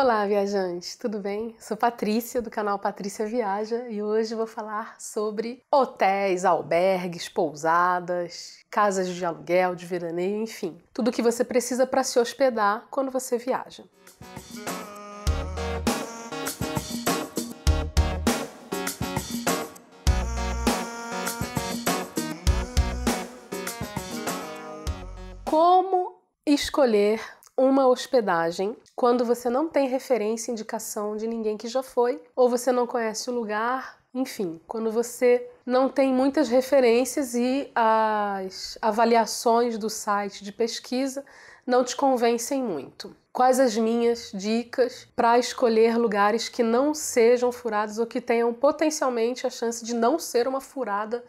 Olá, viajantes, tudo bem? Sou Patrícia do canal Patrícia Viaja e hoje vou falar sobre hotéis, albergues, pousadas, casas de aluguel, de veraneio, enfim, tudo o que você precisa para se hospedar quando você viaja. Como escolher uma hospedagem quando você não tem referência, indicação de ninguém que já foi, ou você não conhece o lugar, enfim, quando você não tem muitas referências e as avaliações do site de pesquisa não te convencem muito. Quais as minhas dicas para escolher lugares que não sejam furados ou que tenham potencialmente a chance de não ser uma furada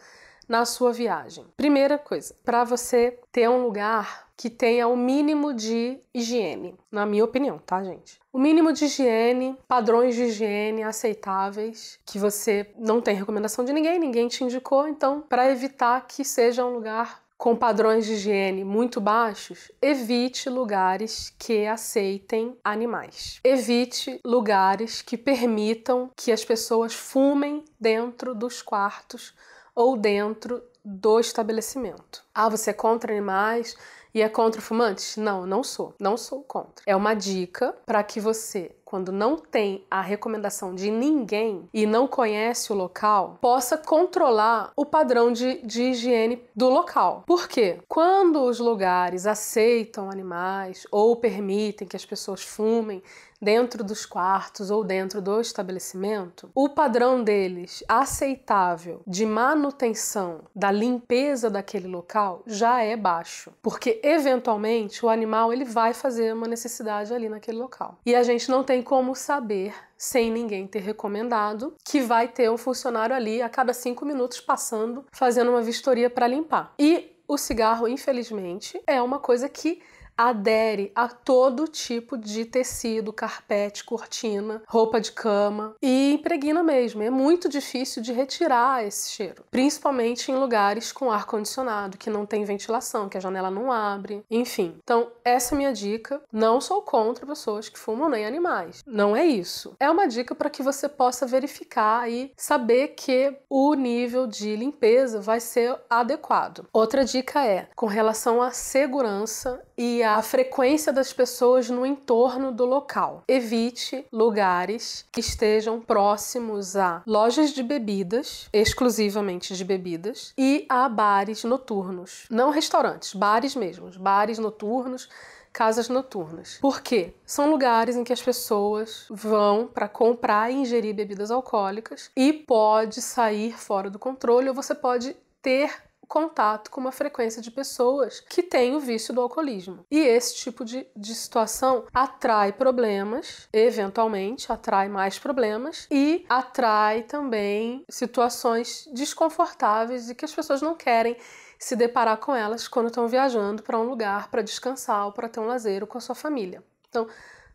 na sua viagem? Primeira coisa, para você ter um lugar que tenha o mínimo de higiene, na minha opinião, tá, gente? O mínimo de higiene, padrões de higiene aceitáveis, que você não tem recomendação de ninguém, ninguém te indicou, então, para evitar que seja um lugar com padrões de higiene muito baixos, evite lugares que aceitem animais. Evite lugares que permitam que as pessoas fumem dentro dos quartos ou dentro do estabelecimento. Ah, você é contra animais? E é contra fumantes? Não, não sou. Não sou contra. É uma dica para que você, quando não tem a recomendação de ninguém e não conhece o local, possa controlar o padrão de, de higiene do local. Por quê? Quando os lugares aceitam animais ou permitem que as pessoas fumem dentro dos quartos ou dentro do estabelecimento, o padrão deles aceitável de manutenção da limpeza daquele local já é baixo, porque eventualmente o animal ele vai fazer uma necessidade ali naquele local. E a gente não tem como saber sem ninguém ter recomendado, que vai ter um funcionário ali a cada cinco minutos passando, fazendo uma vistoria para limpar. E o cigarro, infelizmente, é uma coisa que adere a todo tipo de tecido, carpete, cortina, roupa de cama e impregna mesmo. É muito difícil de retirar esse cheiro, principalmente em lugares com ar condicionado, que não tem ventilação, que a janela não abre, enfim. Então, essa é minha dica. Não sou contra pessoas que fumam nem animais. Não é isso. É uma dica para que você possa verificar e saber que o nível de limpeza vai ser adequado. Outra dica é com relação à segurança e a frequência das pessoas no entorno do local. Evite lugares que estejam próximos a lojas de bebidas, exclusivamente de bebidas, e a bares noturnos. Não restaurantes, bares mesmos, bares noturnos casas noturnas. Por quê? São lugares em que as pessoas vão para comprar e ingerir bebidas alcoólicas e pode sair fora do controle ou você pode ter contato com uma frequência de pessoas que têm o vício do alcoolismo. E esse tipo de, de situação atrai problemas, eventualmente atrai mais problemas e atrai também situações desconfortáveis e que as pessoas não querem se deparar com elas quando estão viajando para um lugar para descansar ou para ter um lazer com a sua família. Então,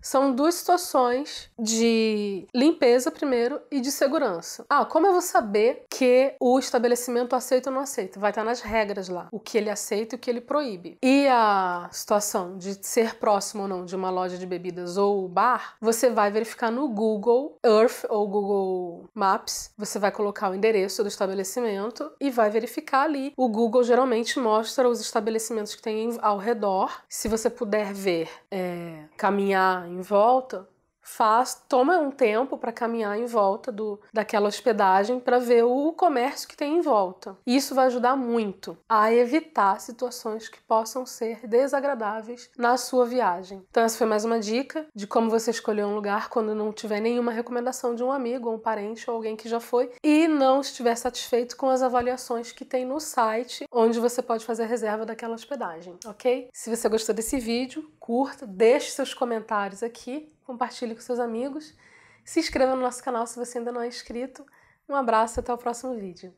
são duas situações de limpeza primeiro e de segurança. Ah, como eu vou saber que o estabelecimento aceita ou não aceita? Vai estar nas regras lá, o que ele aceita e o que ele proíbe. E a situação de ser próximo ou não de uma loja de bebidas ou bar, você vai verificar no Google Earth ou Google Maps. Você vai colocar o endereço do estabelecimento e vai verificar ali. O Google geralmente mostra os estabelecimentos que tem ao redor. Se você puder ver, é, caminhar em volta, faz, toma um tempo para caminhar em volta do, daquela hospedagem para ver o comércio que tem em volta. Isso vai ajudar muito a evitar situações que possam ser desagradáveis na sua viagem. Então essa foi mais uma dica de como você escolher um lugar quando não tiver nenhuma recomendação de um amigo, um parente ou alguém que já foi e não estiver satisfeito com as avaliações que tem no site onde você pode fazer a reserva daquela hospedagem, ok? Se você gostou desse vídeo, curta, deixe seus comentários aqui compartilhe com seus amigos, se inscreva no nosso canal se você ainda não é inscrito. Um abraço e até o próximo vídeo.